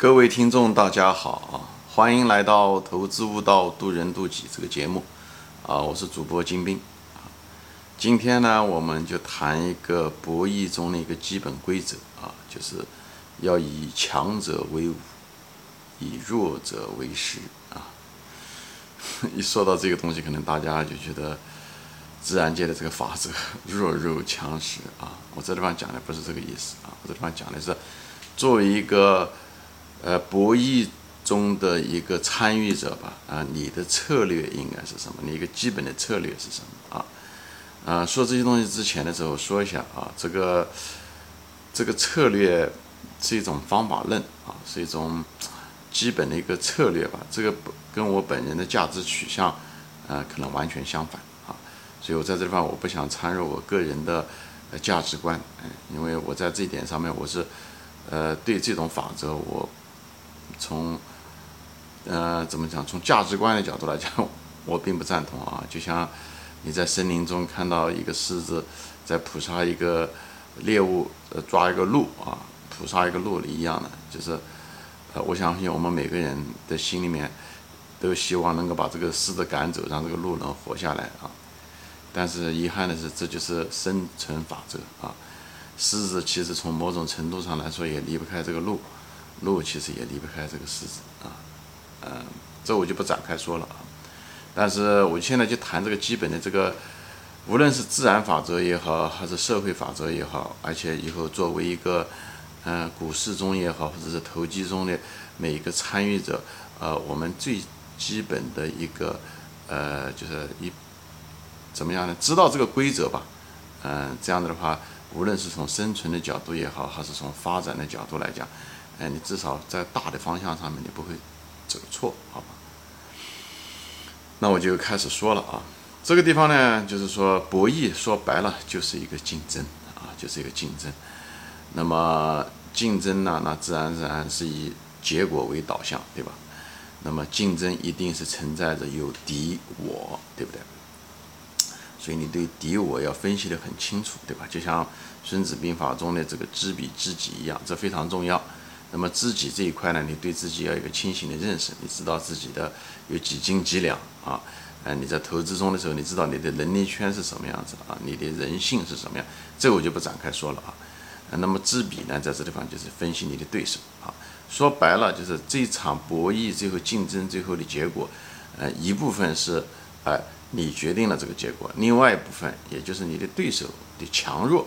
各位听众，大家好啊！欢迎来到《投资悟道，渡人渡己》这个节目啊！我是主播金兵啊。今天呢，我们就谈一个博弈中的一个基本规则啊，就是要以强者为伍，以弱者为师啊。一说到这个东西，可能大家就觉得自然界的这个法则“弱肉强食”啊。我这地方讲的不是这个意思啊，我这地方讲的是作为一个。呃，博弈中的一个参与者吧，啊，你的策略应该是什么？你一个基本的策略是什么？啊，啊，说这些东西之前的时候，说一下啊，这个这个策略是一种方法论啊，是一种基本的一个策略吧。这个跟我本人的价值取向，呃，可能完全相反啊。所以我在这地方我不想掺入我个人的价值观，嗯，因为我在这一点上面我是呃对这种法则我。从，呃，怎么讲？从价值观的角度来讲，我并不赞同啊。就像你在森林中看到一个狮子在捕杀一个猎物，呃，抓一个鹿啊，捕杀一个鹿一样的，就是，呃，我相信我们每个人的心里面都希望能够把这个狮子赶走，让这个鹿能活下来啊。但是遗憾的是，这就是生存法则啊。狮子其实从某种程度上来说也离不开这个鹿。路其实也离不开这个狮子啊，嗯，这我就不展开说了啊。但是我现在就谈这个基本的这个，无论是自然法则也好，还是社会法则也好，而且以后作为一个，嗯，股市中也好，或者是投机中的每一个参与者，呃，我们最基本的一个，呃，就是一怎么样呢？知道这个规则吧，嗯，这样子的话，无论是从生存的角度也好，还是从发展的角度来讲。哎，你至少在大的方向上面你不会走错，好吧？那我就开始说了啊。这个地方呢，就是说博弈，说白了就是一个竞争啊，就是一个竞争。那么竞争呢，那自然而然是以结果为导向，对吧？那么竞争一定是存在着有敌我，对不对？所以你对敌我要分析得很清楚，对吧？就像《孙子兵法》中的这个知彼知己一样，这非常重要。那么知己这一块呢，你对自己要一个清醒的认识，你知道自己的有几斤几两啊？哎，你在投资中的时候，你知道你的能力圈是什么样子啊？你的人性是什么样？这我就不展开说了啊。那么知彼呢，在这地方就是分析你的对手啊。说白了，就是这场博弈最后竞争最后的结果，呃，一部分是哎你决定了这个结果，另外一部分也就是你的对手的强弱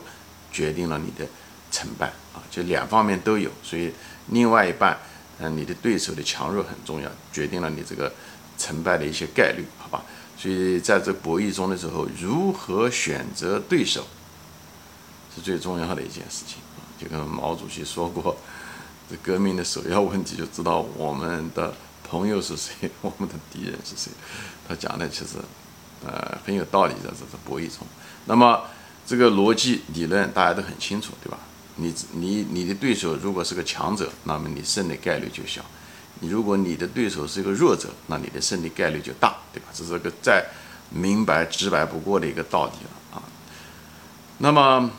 决定了你的成败啊，就两方面都有，所以。另外一半，嗯，你的对手的强弱很重要，决定了你这个成败的一些概率，好吧？所以在这博弈中的时候，如何选择对手是最重要的一件事情！就跟毛主席说过，这革命的首要问题就知道我们的朋友是谁，我们的敌人是谁。他讲的其实，呃，很有道理在这是博弈中。那么这个逻辑理论大家都很清楚，对吧？你你你的对手如果是个强者，那么你胜的概率就小；你如果你的对手是一个弱者，那你的胜利概率就大，对吧？这是个再明白直白不过的一个道理了啊。那么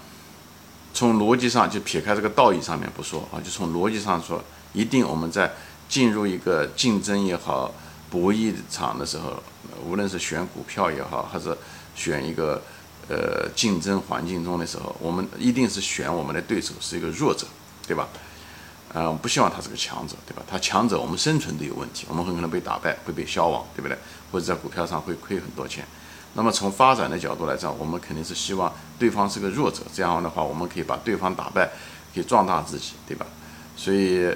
从逻辑上就撇开这个道义上面不说啊，就从逻辑上说，一定我们在进入一个竞争也好、博弈场的时候，无论是选股票也好，还是选一个。呃，竞争环境中的时候，我们一定是选我们的对手是一个弱者，对吧？呃，不希望他是个强者，对吧？他强者，我们生存都有问题，我们很可能被打败，会被消亡，对不对？或者在股票上会亏很多钱。那么从发展的角度来讲，我们肯定是希望对方是个弱者，这样的话，我们可以把对方打败，可以壮大自己，对吧？所以，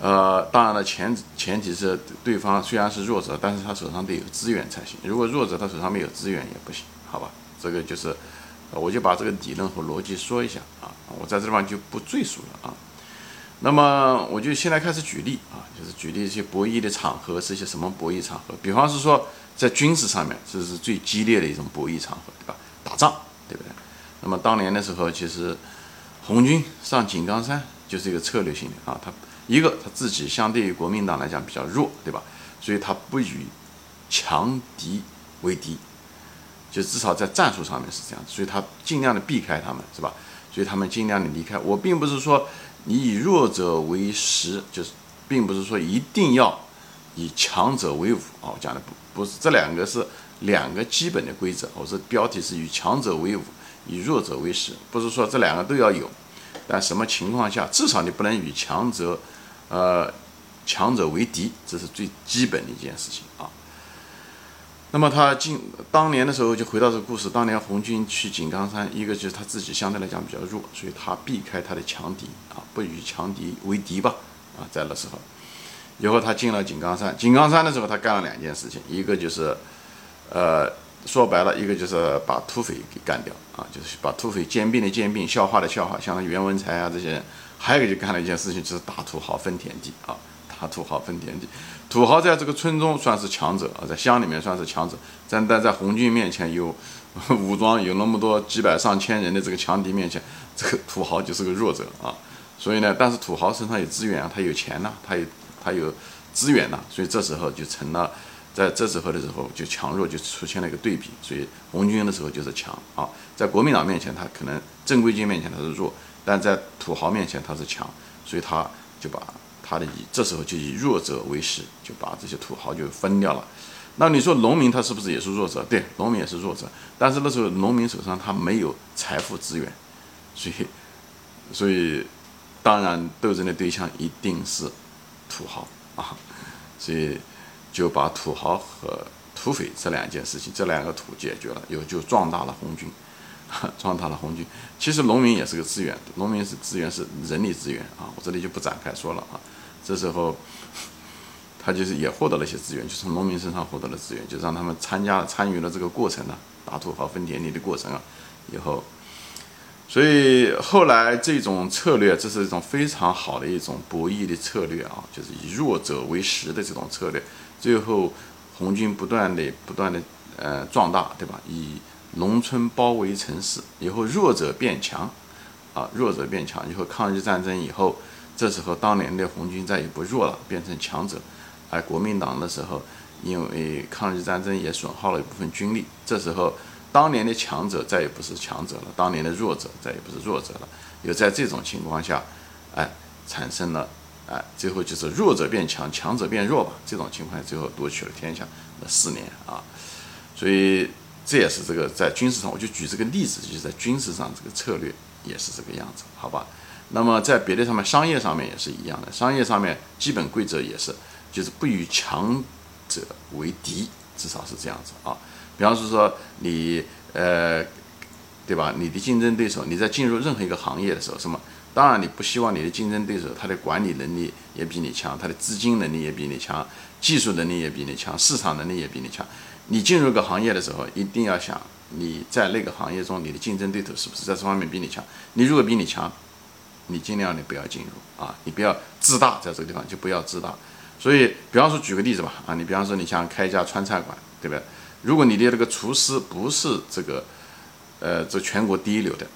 呃，当然了，前前提是对方虽然是弱者，但是他手上得有资源才行。如果弱者他手上没有资源也不行，好吧？这个就是，我就把这个理论和逻辑说一下啊，我在这地方就不赘述了啊。那么我就现在开始举例啊，就是举例一些博弈的场合是一些什么博弈场合？比方是说在军事上面，这是最激烈的一种博弈场合，对吧？打仗，对不对？那么当年的时候，其实红军上井冈山就是一个策略性的啊，他一个他自己相对于国民党来讲比较弱，对吧？所以他不与强敌为敌。就至少在战术上面是这样，所以他尽量的避开他们，是吧？所以他们尽量的离开。我并不是说你以弱者为食，就是并不是说一定要以强者为伍啊。我讲的不不是这两个是两个基本的规则。我说标题是以强者为伍，以弱者为食，不是说这两个都要有，但什么情况下至少你不能与强者，呃，强者为敌，这是最基本的一件事情啊。那么他进当年的时候就回到这个故事，当年红军去井冈山，一个就是他自己相对来讲比较弱，所以他避开他的强敌啊，不与强敌为敌吧啊，在那时候，以后他进了井冈山，井冈山的时候他干了两件事情，一个就是，呃，说白了，一个就是把土匪给干掉啊，就是把土匪兼并的兼并，笑话的笑话，像袁文才啊这些人，还有一个就干了一件事情，就是打土豪分田地啊。打土豪分田地，土豪在这个村中算是强者啊，在乡里面算是强者，但但在红军面前有 武装有那么多几百上千人的这个强敌面前，这个土豪就是个弱者啊。所以呢，但是土豪身上有资源啊，他有钱呐，他有他有资源呐，所以这时候就成了，在这时候的时候就强弱就出现了一个对比。所以红军的时候就是强啊，在国民党面前他可能正规军面前他是弱，但在土豪面前他是强，所以他就把。他的以这时候就以弱者为食，就把这些土豪就分掉了。那你说农民他是不是也是弱者？对，农民也是弱者。但是那时候农民手上他没有财富资源，所以，所以当然斗争的对象一定是土豪啊。所以就把土豪和土匪这两件事情，这两个土解决了，又就壮大了红军。壮大了红军，其实农民也是个资源，农民是资源是人力资源啊，我这里就不展开说了啊。这时候 他就是也获得了一些资源，就从农民身上获得了资源，就让他们参加参与了这个过程呢，打土豪分田地的过程啊。以后，所以后来这种策略，这是一种非常好的一种博弈的策略啊，就是以弱者为食的这种策略。最后红军不断的不断的呃壮大，对吧？以农村包围城市以后，弱者变强，啊，弱者变强以后，抗日战争以后，这时候当年的红军再也不弱了，变成强者，而国民党的时候，因为抗日战争也损耗了一部分军力，这时候当年的强者再也不是强者了，当年的弱者再也不是弱者了，又在这种情况下，哎，产生了，哎，最后就是弱者变强，强者变弱吧，这种情况下最后夺取了天下那四年啊，所以。这也是这个在军事上，我就举这个例子，就是在军事上这个策略也是这个样子，好吧？那么在别的上面，商业上面也是一样的，商业上面基本规则也是，就是不与强者为敌，至少是这样子啊。比方说说你呃，对吧？你的竞争对手，你在进入任何一个行业的时候，什么？当然你不希望你的竞争对手他的管理能力也比你强，他的资金能力也比你强，技术能力也比你强，市场能力也比你强。你进入个行业的时候，一定要想你在那个行业中，你的竞争对手是不是在这方面比你强？你如果比你强，你尽量你不要进入啊，你不要自大，在这个地方就不要自大。所以，比方说举个例子吧，啊，你比方说你想开一家川菜馆，对不对？如果你的这个厨师不是这个，呃，这全国第一流的，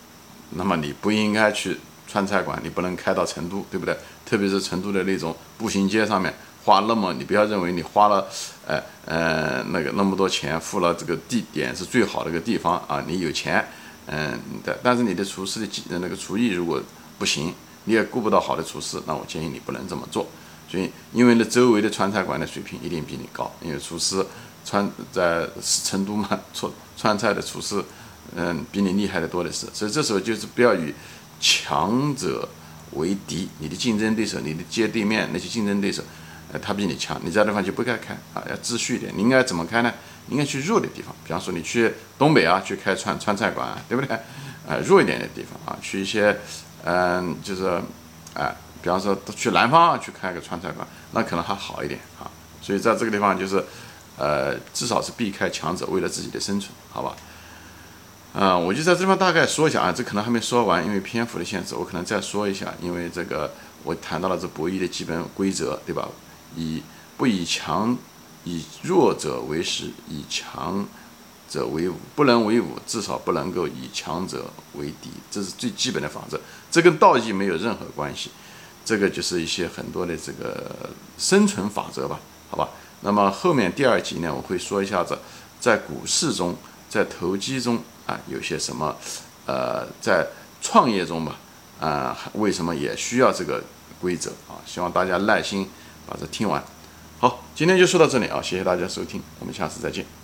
那么你不应该去川菜馆，你不能开到成都，对不对？特别是成都的那种步行街上面。花那么，你不要认为你花了，呃呃，那个那么多钱，付了这个地点是最好的一个地方啊，你有钱，嗯的，但是你的厨师的技那个厨艺如果不行，你也雇不到好的厨师，那我建议你不能这么做。所以，因为呢，周围的川菜馆的水平一定比你高，因为厨师川在成都嘛，川川菜的厨师，嗯，比你厉害的多的是。所以这时候就是不要与强者为敌，你的竞争对手，你的街对面那些竞争对手。呃，他比你强，你这地方就不该开啊，要秩序一点。你应该怎么开呢？应该去弱的地方，比方说你去东北啊，去开川川菜馆，啊对不对？呃，弱一点的地方啊，去一些，嗯，就是，哎，比方说去南方，去开个川菜馆，那可能还好一点啊。所以在这个地方就是，呃，至少是避开强者，为了自己的生存，好吧？嗯，我就在这地方大概说一下啊，这可能还没说完，因为篇幅的限制，我可能再说一下，因为这个我谈到了这博弈的基本规则，对吧？以不以强以弱者为食，以强者为伍，不能为伍，至少不能够以强者为敌，这是最基本的法则。这跟道义没有任何关系，这个就是一些很多的这个生存法则吧，好吧。那么后面第二集呢，我会说一下子，在股市中，在投机中啊，有些什么，呃，在创业中吧，啊，为什么也需要这个规则啊？希望大家耐心把这听完。好，今天就说到这里啊，谢谢大家收听，我们下次再见。